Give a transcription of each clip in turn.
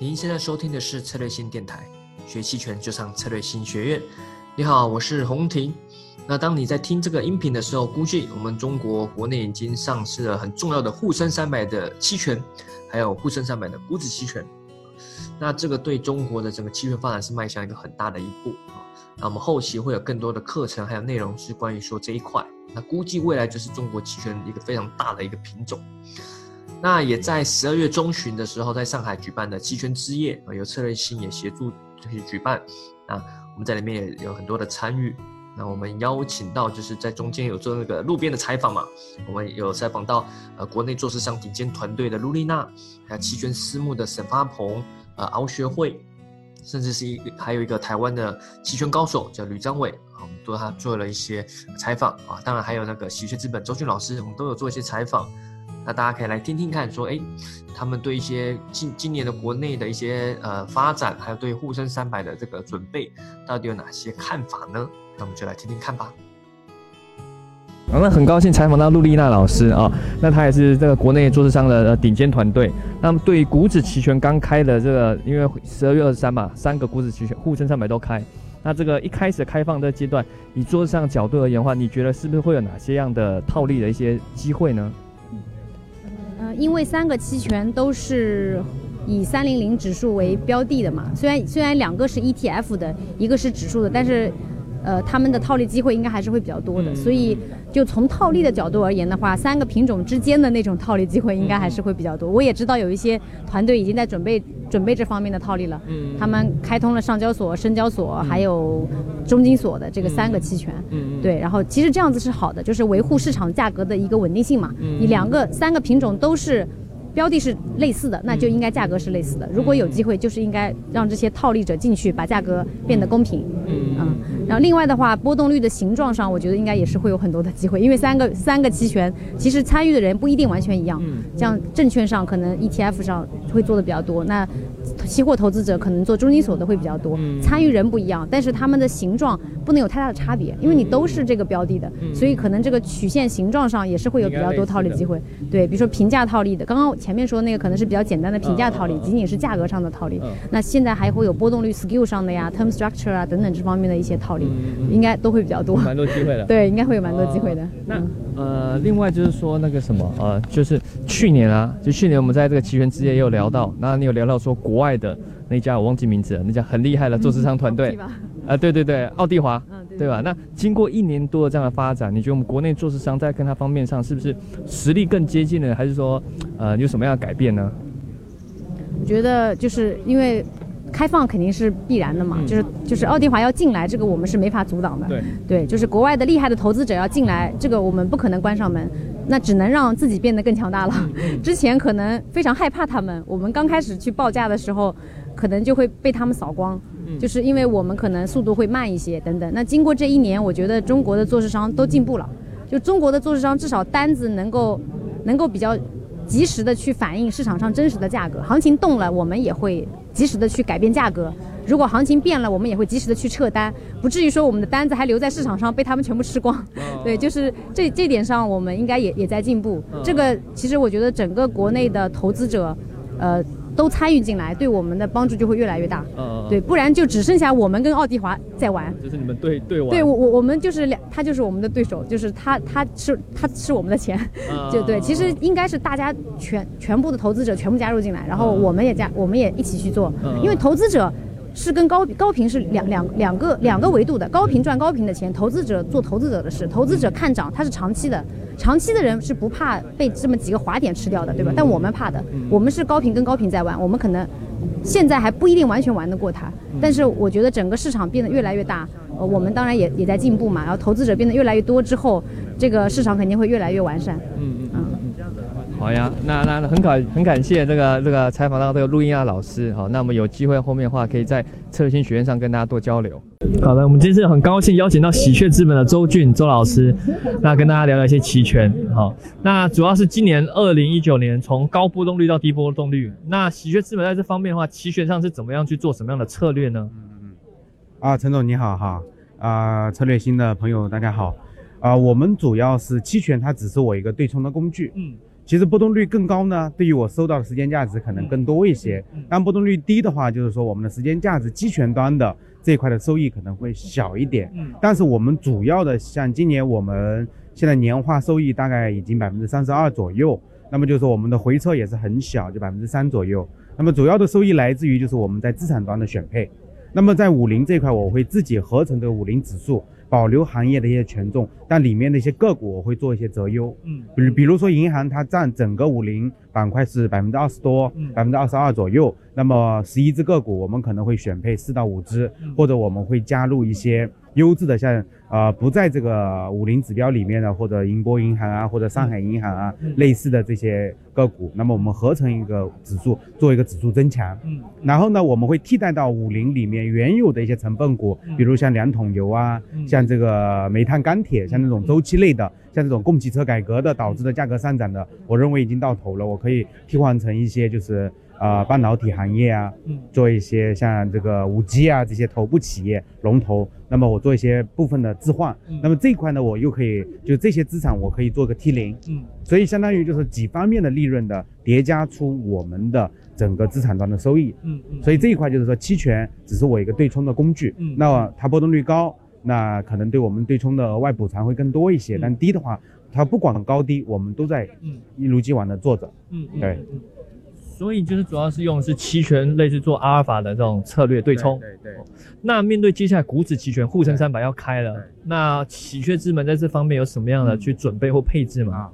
您现在收听的是策略性电台，学期权就上策略性学院。你好，我是洪婷。那当你在听这个音频的时候，估计我们中国国内已经上市了很重要的沪深三百的期权，还有沪深三百的股指期权。那这个对中国的整个期权发展是迈向一个很大的一步。那我们后期会有更多的课程还有内容是关于说这一块。那估计未来就是中国期权一个非常大的一个品种。那也在十二月中旬的时候，在上海举办的期权之夜啊，由策略星也协助这些举办。那我们在里面也有很多的参与。那我们邀请到就是在中间有做那个路边的采访嘛，我们有采访到呃国内做市商顶尖团队的卢丽娜，还有期权私募的沈发鹏，呃敖学会，甚至是一还有一个台湾的期权高手叫吕张伟啊，我们都他做了一些采访啊。当然还有那个喜鹊资本周俊老师，我们都有做一些采访。那大家可以来听听看，说哎，他们对一些今今年的国内的一些呃发展，还有对沪深三百的这个准备，到底有哪些看法呢？那我们就来听听看吧。好，那很高兴采访到陆丽娜老师啊，那她也是这个国内做市商的顶尖团队。那么对于股指期权刚开的这个，因为十二月二十三嘛，三个股指期权沪深三百都开。那这个一开始开放的阶段，以做市商角度而言的话，你觉得是不是会有哪些样的套利的一些机会呢？因为三个期权都是以三零零指数为标的的嘛，虽然虽然两个是 ETF 的，一个是指数的，但是。呃，他们的套利机会应该还是会比较多的，所以就从套利的角度而言的话，三个品种之间的那种套利机会应该还是会比较多。我也知道有一些团队已经在准备准备这方面的套利了，嗯，他们开通了上交所、深交所还有中金所的这个三个期权，嗯，对，然后其实这样子是好的，就是维护市场价格的一个稳定性嘛。你两个三个品种都是。标的是类似的，那就应该价格是类似的。如果有机会，就是应该让这些套利者进去，把价格变得公平。嗯，然后另外的话，波动率的形状上，我觉得应该也是会有很多的机会，因为三个三个期权，其实参与的人不一定完全一样。嗯，像证券上可能 ETF 上会做的比较多，那期货投资者可能做中金所的会比较多。嗯，参与人不一样，但是他们的形状不能有太大的差别，因为你都是这个标的的，所以可能这个曲线形状上也是会有比较多套利机会。对，比如说平价套利的，刚刚。前面说那个可能是比较简单的平价套利，仅仅是价格上的套利。那现在还会有波动率 skew 上的呀，term structure 啊等等这方面的一些套利，应该都会比较多。蛮多机会的。对，应该会有蛮多机会的。那呃，另外就是说那个什么呃，就是去年啊，就去年我们在这个期权之夜也有聊到，那你有聊到说国外的那家我忘记名字了，那家很厉害的做市场团队。啊，对对对，奥地华。对吧？那经过一年多的这样的发展，你觉得我们国内做市商在跟他方面上是不是实力更接近了，还是说，呃，有什么样的改变呢？我觉得就是因为开放肯定是必然的嘛，就是就是奥迪华要进来，这个我们是没法阻挡的。对对，就是国外的厉害的投资者要进来，这个我们不可能关上门，那只能让自己变得更强大了。之前可能非常害怕他们，我们刚开始去报价的时候，可能就会被他们扫光。就是因为我们可能速度会慢一些等等。那经过这一年，我觉得中国的做市商都进步了。就中国的做市商至少单子能够能够比较及时的去反映市场上真实的价格。行情动了，我们也会及时的去改变价格。如果行情变了，我们也会及时的去撤单，不至于说我们的单子还留在市场上被他们全部吃光。对，就是这这点上，我们应该也也在进步。这个其实我觉得整个国内的投资者，呃。都参与进来，对我们的帮助就会越来越大。嗯，对，不然就只剩下我们跟奥迪华在玩。就是你们对对玩。对我我我们就是两，他就是我们的对手，就是他他是他吃我们的钱，就对。其实应该是大家全全部的投资者全部加入进来，然后我们也加，我们也一起去做。因为投资者是跟高高频是两两两个两个维度的，高频赚高频的钱，投资者做投资者的事，投资者看涨，它是长期的。长期的人是不怕被这么几个滑点吃掉的，对吧？但我们怕的，我们是高频跟高频在玩，我们可能现在还不一定完全玩得过它。但是我觉得整个市场变得越来越大，呃，我们当然也也在进步嘛。然后投资者变得越来越多之后，这个市场肯定会越来越完善。嗯。好呀，那那很感很感谢这个这个采访到这个录音啊老师，好，那我们有机会后面的话可以在策略性学院上跟大家多交流。好的，我们这次很高兴邀请到喜鹊资本的周俊周老师，那跟大家聊聊一些期权。好，那主要是今年二零一九年从高波动率到低波动率，那喜鹊资本在这方面的话，期权上是怎么样去做什么样的策略呢？嗯嗯。啊，陈总你好哈，啊策略新的朋友大家好，啊我们主要是期权，它只是我一个对冲的工具。嗯。其实波动率更高呢，对于我收到的时间价值可能更多一些。但波动率低的话，就是说我们的时间价值期权端的这一块的收益可能会小一点。嗯，但是我们主要的像今年我们现在年化收益大概已经百分之三十二左右，那么就是说我们的回撤也是很小，就百分之三左右。那么主要的收益来自于就是我们在资产端的选配。那么在五零这块，我会自己合成的五零指数。保留行业的一些权重，但里面的一些个股我会做一些择优。嗯，比如比如说银行，它占整个五零板块是百分之二十多，百分之二十二左右。那么十一只个股，我们可能会选配四到五只，或者我们会加入一些优质的，像呃不在这个五零指标里面的，或者银波银行啊，或者上海银行啊类似的这些个股。那么我们合成一个指数，做一个指数增强。嗯，然后呢，我们会替代到五零里面原有的一些成分股，比如像两桶油啊，像这个煤炭钢铁，像这种周期类的，像这种供给侧改革的导致的价格上涨的，我认为已经到头了，我可以替换成一些就是。啊，半导体行业啊，嗯，做一些像这个五 G 啊这些头部企业龙头，那么我做一些部分的置换，那么这一块呢，我又可以就这些资产我可以做个 T 零，嗯，所以相当于就是几方面的利润的叠加出我们的整个资产端的收益，嗯嗯，所以这一块就是说期权只是我一个对冲的工具，嗯，那它波动率高，那可能对我们对冲的额外补偿会更多一些，但低的话，它不管高低，我们都在一如既往的做着，嗯，对。所以就是主要是用的是期权，类似做阿尔法的这种策略对冲。对对。那面对接下来股指期权沪深三百要开了，那喜鹊之门在这方面有什么样的去准备或配置吗？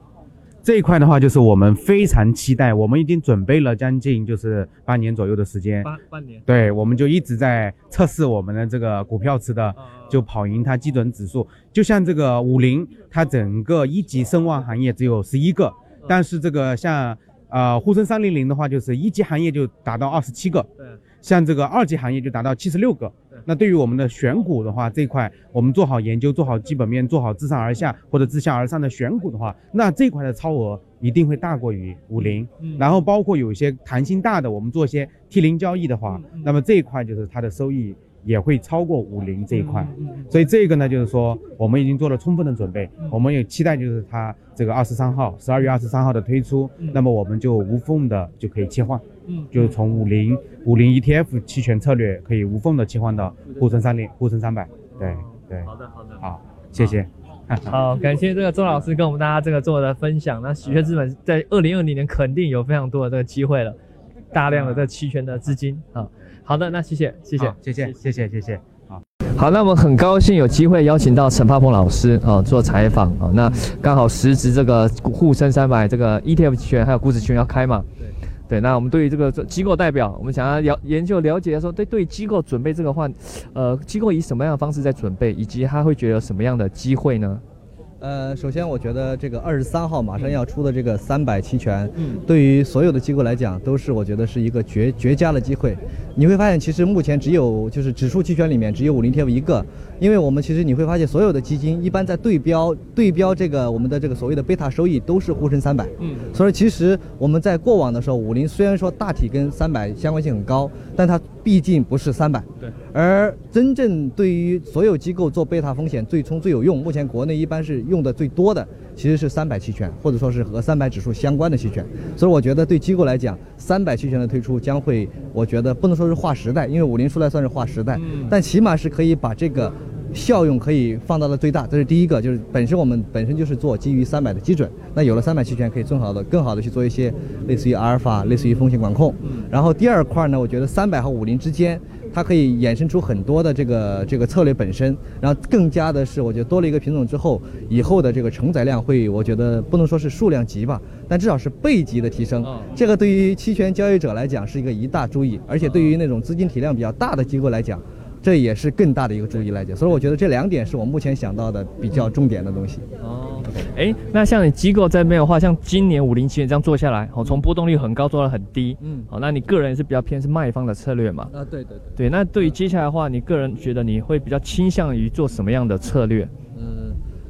这一块的话，就是我们非常期待，我们已经准备了将近就是半年左右的时间。半半年。对，我们就一直在测试我们的这个股票池的，就跑赢它基准指数。就像这个五零，它整个一级声望行业只有十一个，但是这个像。呃，沪深三零零的话，就是一级行业就达到二十七个，对，像这个二级行业就达到七十六个。那对于我们的选股的话，这块我们做好研究，做好基本面，做好自上而下或者自下而上的选股的话，那这块的超额一定会大过于五零。然后包括有一些弹性大的，我们做一些 T 零交易的话，那么这一块就是它的收益。也会超过五零这一块，所以这个呢，就是说我们已经做了充分的准备，我们也期待就是它这个二十三号，十二月二十三号的推出，那么我们就无缝的就可以切换，嗯，就是从五零五零 ETF 期权策略可以无缝的切换到沪深三零、沪深三百，对对，好的好的，好，谢谢，好，感谢这个周老师跟我们大家这个做的分享，那喜鹊资本在二零二零年肯定有非常多的这个机会了，大量的这期权的资金啊。好的，那谢谢，谢谢，谢谢，谢谢，谢谢。好，好，那我们很高兴有机会邀请到陈发鹏老师啊做采访啊。那刚好时值这个沪深三百这个 ETF 期权还有股指期权要开嘛？对，对。那我们对于这个机构代表，我们想要了研究了解说，对对机构准备这个话，呃，机构以什么样的方式在准备，以及他会觉得有什么样的机会呢？呃，首先我觉得这个二十三号马上要出的这个三百期权，嗯，对于所有的机构来讲，都是我觉得是一个绝绝佳的机会。你会发现，其实目前只有就是指数期权里面只有五零 ETF 一个，因为我们其实你会发现，所有的基金一般在对标对标这个我们的这个所谓的贝塔收益都是沪深三百，嗯，所以其实我们在过往的时候，五零虽然说大体跟三百相关性很高，但它毕竟不是三百，对。而真正对于所有机构做贝塔风险对冲最有用，目前国内一般是用的最多的其实是三百期权，或者说是和三百指数相关的期权。所以我觉得对机构来讲，三百期权的推出将会，我觉得不能说。是划时代，因为五零出来算是划时代，但起码是可以把这个效用可以放到了最大。这是第一个，就是本身我们本身就是做基于三百的基准，那有了三百期权，可以更好的、更好的去做一些类似于阿尔法、类似于风险管控。然后第二块呢，我觉得三百和五零之间。它可以衍生出很多的这个这个策略本身，然后更加的是，我觉得多了一个品种之后，以后的这个承载量会，我觉得不能说是数量级吧，但至少是倍级的提升。这个对于期权交易者来讲是一个一大注意，而且对于那种资金体量比较大的机构来讲。这也是更大的一个注意来讲，所以我觉得这两点是我目前想到的比较重点的东西。哦，哎，那像你机构这边的话，像今年五零七这样做下来，哦，从波动率很高做到很低，嗯，好，那你个人是比较偏是卖方的策略嘛？啊，对对对。对，那对于接下来的话，你个人觉得你会比较倾向于做什么样的策略？嗯。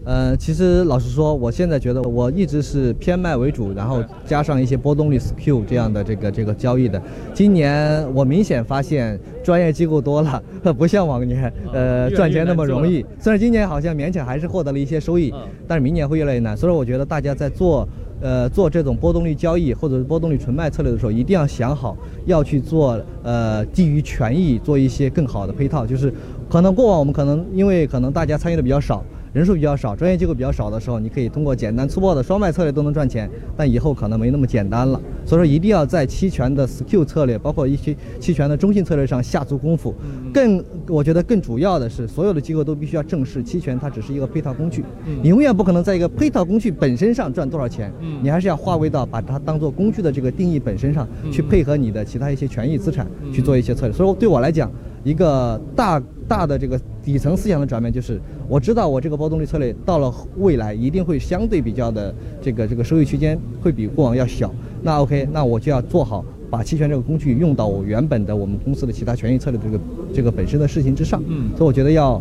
呃，其实老实说，我现在觉得我一直是偏卖为主，然后加上一些波动率 skew 这样的这个这个交易的。今年我明显发现专业机构多了，不像往年，呃，赚钱那么容易。虽然今年好像勉强还是获得了一些收益，但是明年会越来越难。所以我觉得大家在做呃做这种波动率交易或者是波动率纯卖策略的时候，一定要想好要去做呃基于权益做一些更好的配套，就是可能过往我们可能因为可能大家参与的比较少。人数比较少，专业机构比较少的时候，你可以通过简单粗暴的双卖策略都能赚钱，但以后可能没那么简单了。所以说，一定要在期权的 SKU 策略，包括一些期权的中性策略上下足功夫。更，我觉得更主要的是，所有的机构都必须要正视期权，它只是一个配套工具。你永远不可能在一个配套工具本身上赚多少钱。你还是要划归到把它当做工具的这个定义本身上去配合你的其他一些权益资产去做一些策略。所以对我来讲，一个大大的这个底层思想的转变，就是我知道我这个波动率策略到了未来一定会相对比较的这个这个收益区间会比过往要小。那 OK，那我就要做好把期权这个工具用到我原本的我们公司的其他权益策略这个这个本身的事情之上。嗯，所以我觉得要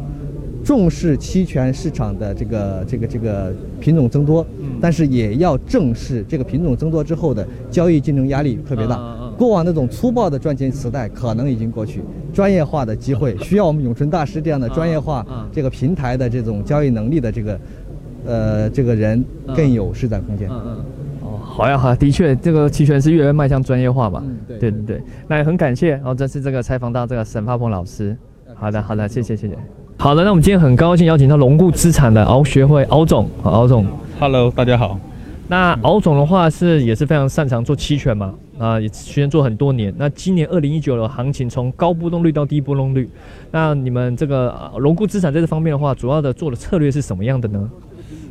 重视期权市场的这个这个这个品种增多，但是也要正视这个品种增多之后的交易竞争压力特别大。过往那种粗暴的赚钱时代可能已经过去，专业化的机会需要我们永春大师这样的专业化这个平台的这种交易能力的这个，呃，这个人更有施展空间。嗯嗯。哦，好呀好，的确，这个期权是越来越迈向专业化嘛。嗯，对对对。那也很感谢，然后这次这个采访到这个沈发鹏老师。好的好的，谢谢谢谢。好的，那我们今天很高兴邀请到龙固资产的敖学会敖总，敖总。Hello，大家好。那敖总的话是也是非常擅长做期权嘛，啊，也期权做很多年。那今年二零一九的行情从高波动率到低波动率，那你们这个融固资产在这方面的话，主要的做的策略是什么样的呢？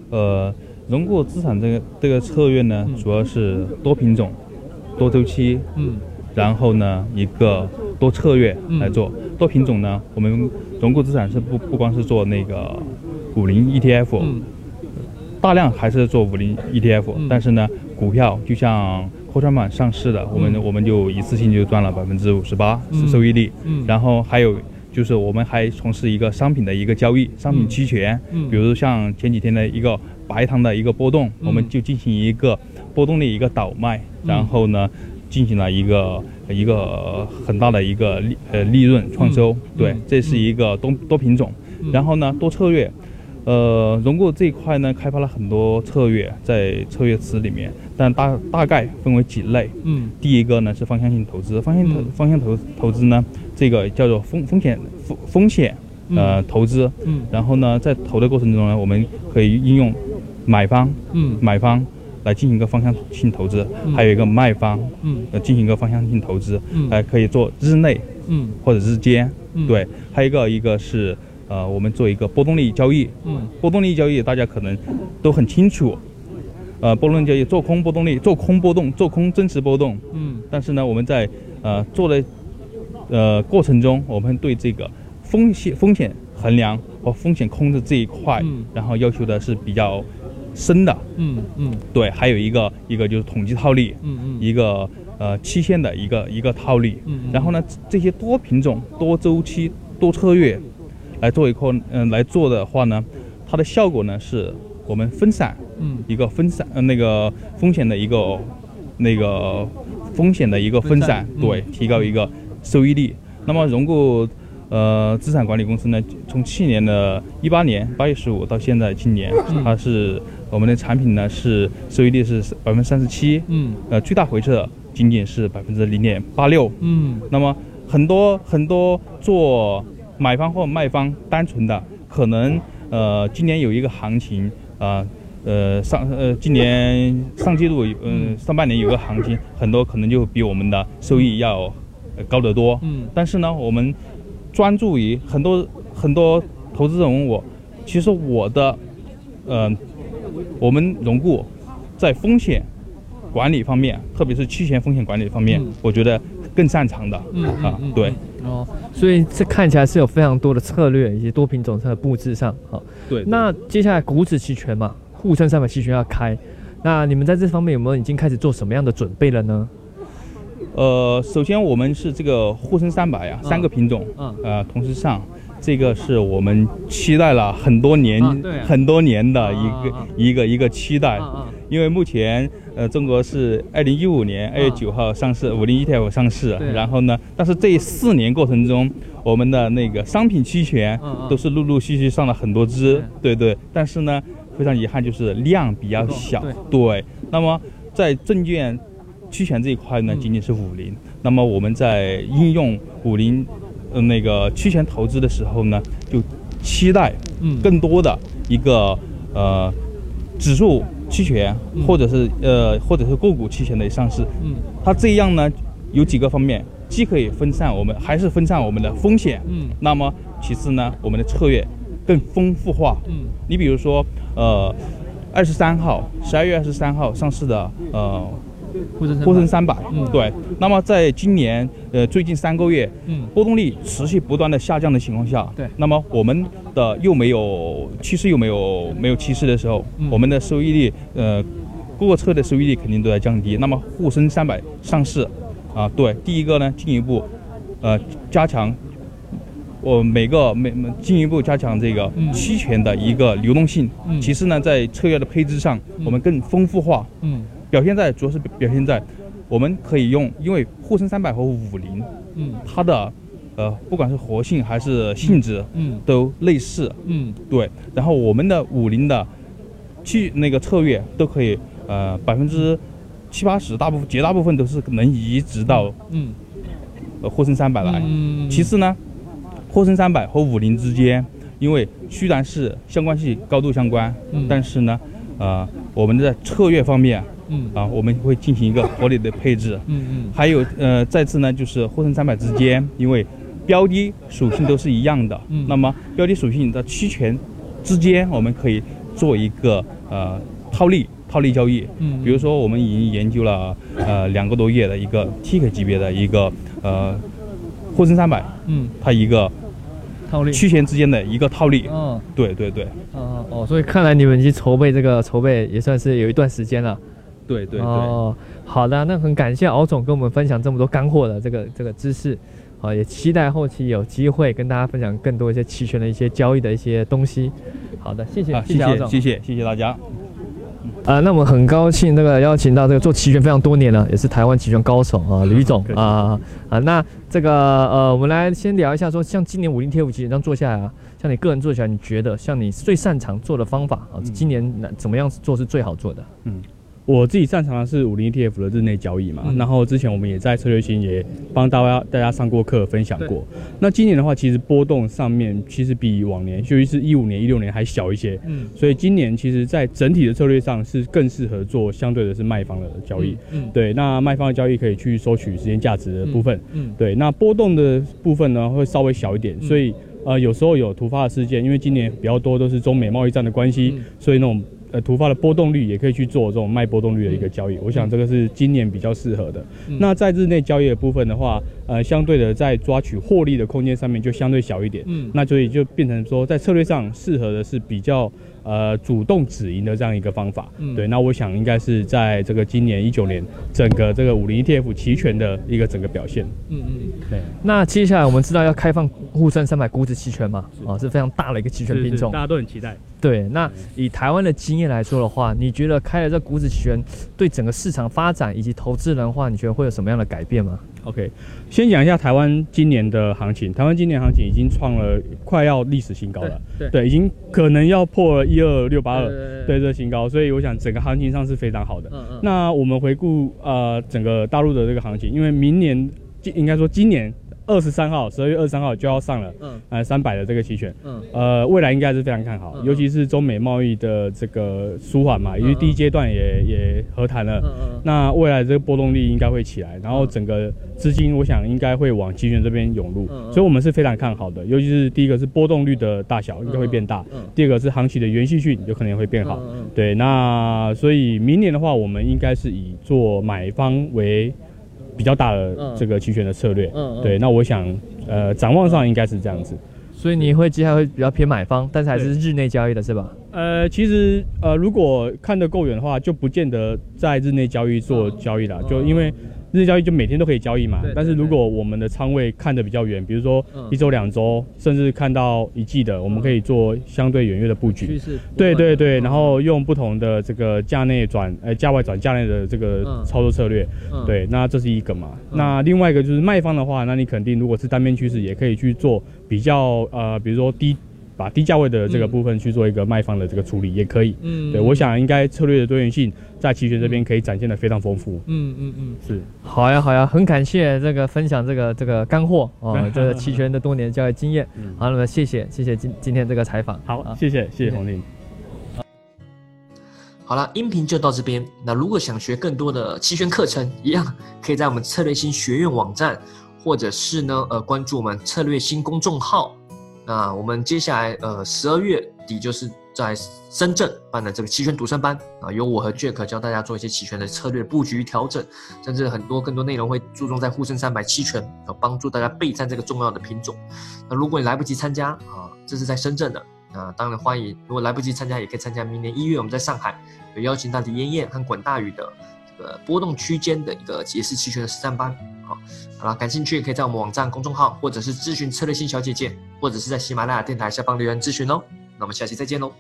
呃，融固资产这个这个策略呢，主要是多品种、多周期，嗯，然后呢一个多策略来做。多品种呢，我们融固资产是不不光是做那个五零 ETF。大量还是做五零 ETF，但是呢，股票就像科创板上市的，我们我们就一次性就赚了百分之五十八是收益率。嗯，然后还有就是我们还从事一个商品的一个交易，商品期权。嗯，比如像前几天的一个白糖的一个波动，我们就进行一个波动的一个倒卖，然后呢，进行了一个一个很大的一个利呃利润创收。对，这是一个多多品种，然后呢多策略。呃，融购这一块呢，开发了很多策略在策略池里面，但大大概分为几类。嗯，第一个呢是方向性投资，方向投方向投投资呢，这个叫做风风险风风险呃投资。嗯，然后呢，在投的过程中呢，我们可以应用买方嗯。买方来进行一个方向性投资，还有一个卖方嗯。呃进行一个方向性投资，嗯，还可以做日内嗯。或者日间对，还有一个一个是。呃，我们做一个波动率交易，嗯，波动率交易大家可能都很清楚，呃，波动交易做空波动率，做空波动，做空真实波动，嗯，但是呢，我们在呃做的呃过程中，我们对这个风险风险衡量和风险控制这一块，嗯，然后要求的是比较深的，嗯嗯，对，还有一个一个就是统计套利，嗯嗯，一个呃期限的一个一个套利，嗯，然后呢，这些多品种、多周期、多策略。来做一块，嗯，来做的话呢，它的效果呢是我们分散，嗯，一个分散，呃，那个风险的一个，那个风险的一个分散，对，提高一个收益率。那么融固，呃，资产管理公司呢，从去年的一八年八月十五到现在今年，它是我们的产品呢是收益率是百分之三十七，嗯，呃，最大回撤仅仅是百分之零点八六，嗯，那么很多很多做。买方或卖方单纯的可能，呃，今年有一个行情，啊，呃，上呃，今年上季度，嗯，上半年有个行情，很多可能就比我们的收益要高得多。嗯。但是呢，我们专注于很多很多投资人问我，其实我的，嗯，我们融固在风险管理方面，特别是期权风险管理方面，我觉得更擅长的。嗯啊，对。哦，所以这看起来是有非常多的策略以及多品种在布置上，好，对。那接下来股指期权嘛，沪深三百期权要开，那你们在这方面有没有已经开始做什么样的准备了呢？呃，首先我们是这个沪深三百呀，三个品种，嗯，呃，同时上。这个是我们期待了很多年、很多年的一个一个一个期待，因为目前呃中国是二零一五年二月九号上市五零 ETF 上市，然后呢，但是这四年过程中，我们的那个商品期权都是陆陆续续上了很多只，对对，但是呢，非常遗憾就是量比较小，对，那么在证券期权这一块呢，仅仅是五零。那么我们在应用五零呃那个期权投资的时候呢，就期待嗯更多的一个呃指数期权或者是呃或者是个股期权的上市。嗯它这样呢有几个方面，既可以分散我们，还是分散我们的风险。嗯那么其次呢，我们的策略更丰富化。嗯你比如说，呃，二十三号，十二月二十三号上市的呃沪深三百，嗯对。那么在今年呃最近三个月，嗯波动率持续不断的下降的情况下，对那么我们的又没有趋势又没有没有趋势的时候，嗯我们的收益率呃各个车的收益率肯定都在降低。那么沪深三百上市啊，对，第一个呢进一步呃加强。我每个每每进一步加强这个嗯。期权的一个流动性。嗯。其次呢，在策略的配置上，我们更丰富化。嗯。表现在主要是表现在，我们可以用，因为沪深三百和五零，嗯。它的呃不管是活性还是性质嗯。都类似，嗯。对。然后我们的五零的去那个策略都可以呃百分之七八十，大部分绝大部分都是能移植到嗯。呃沪深三百来。嗯。其次呢，沪深三百和五零之间，因为虽然是相关性高度相关，嗯但是呢，呃，我们在策略方面嗯啊，我们会进行一个合理的配置。嗯嗯还有呃，再次呢，就是沪深三百之间，因为标的属性都是一样的，嗯那么标的属性的期权之间，我们可以做一个呃套利套利交易。嗯比如说，我们已经研究了呃两个多月的一个 TK 级别的一个呃沪深三百，嗯它一个套利期权之间的一个套利。嗯对对对哦哦，所以看来你们已经筹备这个筹备也算是有一段时间了。对对对。哦，好的，那很感谢敖总跟我们分享这么多干货的这个这个知识，啊，也期待后期有机会跟大家分享更多一些期权的一些交易的一些东西。好的，谢谢，啊，谢敖总，谢谢谢谢谢谢大家。啊，那我们很高兴这个邀请到这个做期权非常多年了，也是台湾期权高手啊，吕总啊啊，那这个呃，我们来先聊一下说，像今年五零 T 五期这样做下来啊，像你个人做起来，你觉得像你最擅长做的方法啊，今年哪怎么样做是最好做的？我自己擅长的是五零 ETF 的日内交易嘛，嗯。然后之前我们也在策略星也帮大家大家上过课，分享过。那今年的话，其实波动上面其实比往年，尤其是一五年、一六年还小一些，嗯。所以今年其实在整体的策略上是更适合做相对的是卖方的交易。嗯对，那卖方的交易可以去收取时间价值的部分。嗯。对，那波动的部分呢会稍微小一点，嗯。所以呃有时候有突发的事件，因为今年比较多都是中美贸易战的关系，嗯。所以那种呃突发的波动率也可以去做这种卖波动率的一个交易。我想这个是今年比较适合的。嗯那在日内交易的部分的话，呃相对的在抓取获利的空间上面就相对小一点。嗯那所以就变成说在策略上适合的是比较呃主动止盈的这样一个方法。嗯对，那我想应该是在这个今年一九年整个这个五零 ETF 期权的一个整个表现。嗯嗯。对。那接下来我们知道要开放沪深三百股指期权嘛，啊是非常大的一个期权品种大。家都很期待。对，那以台湾的经验来说的话，你觉得开了这股指期权对整个市场发展以及投资人的话，你觉得会有什么样的改变吗？OK，先讲一下台湾今年的行情。台湾今年行情已经创了快要历史新高了，对对，已经可能要破了一二六八二，对对这个新高，所以我想整个行情上是非常好的。嗯嗯那我们回顾呃整个大陆的这个行情，因为明年今应该说今年二十三号，十二月二十三号就要上了，嗯。呃三百的这个期权，嗯。呃未来应该是非常看好，嗯尤其是中美贸易的这个舒缓嘛，因为第一阶段也也和谈了，嗯嗯。那未来这个波动率应该会起来，然后整个资金我想应该会往期权这边涌入，嗯嗯。所以我们是非常看好的。尤其是第一个是波动率的大小应该会变大，嗯第二个是行情的延续性有可能会变好。嗯嗯。对，那所以明年的话，我们应该是以做买方为比较大的嗯这个期权的策略。嗯嗯对，那我想呃展望上应该是这样子。所以你会接下来会比较偏买方，但是还是日内交易的是吧？呃，其实呃，如果看得够远的话，就不见得在日内交易做交易啦，嗯就因为日交易就每天都可以交易嘛。但是如果我们的仓位看得比较远，比如说嗯。一周、两周，甚至看到一季的，我们可以做相对远月的布局。势对对对，然后用不同的这个价内转呃价外转价内的这个嗯。操作策略，嗯。对，那这是一个嘛。嗯。那另外一个就是卖方的话，那你肯定如果是单边趋势，也可以去做比较呃，比如说低把低价位的这个部分去做一个卖方的这个处理，也可以。嗯对，我想应该策略的多元性在期权这边可以展现的非常丰富。嗯嗯嗯，是。好呀好呀，很感谢这个分享这个这个干货哦，这个期权的多年的交易经验。好，那么谢谢谢谢今今天这个采访。好，啊谢谢谢谢洪林。好了，音频就到这边。那如果想学更多的期权课程，一样可以在我们策略新学院网站，或者是呢呃关注我们策略新公众号。那我们接下来呃十二月底就是在深圳办的这个期权独生班啊，由我和 Jack 教大家做一些期权的策略布局调整，甚至很多更多内容会注重在沪深三百期权，啊帮助大家备战这个重要的品种。那如果你来不及参加啊，这是在深圳的。啊当然欢迎，如果来不及参加，也可以参加明年一月我们在上海有邀请到李艳艳和管大宇的这个波动区间的一个解释期权的实战班。好，好了，感兴趣可以在我们网站公众号，或者是咨询策略性小姐姐，或者是在喜马拉雅电台下方留言咨询哦。那我们下期再见喽。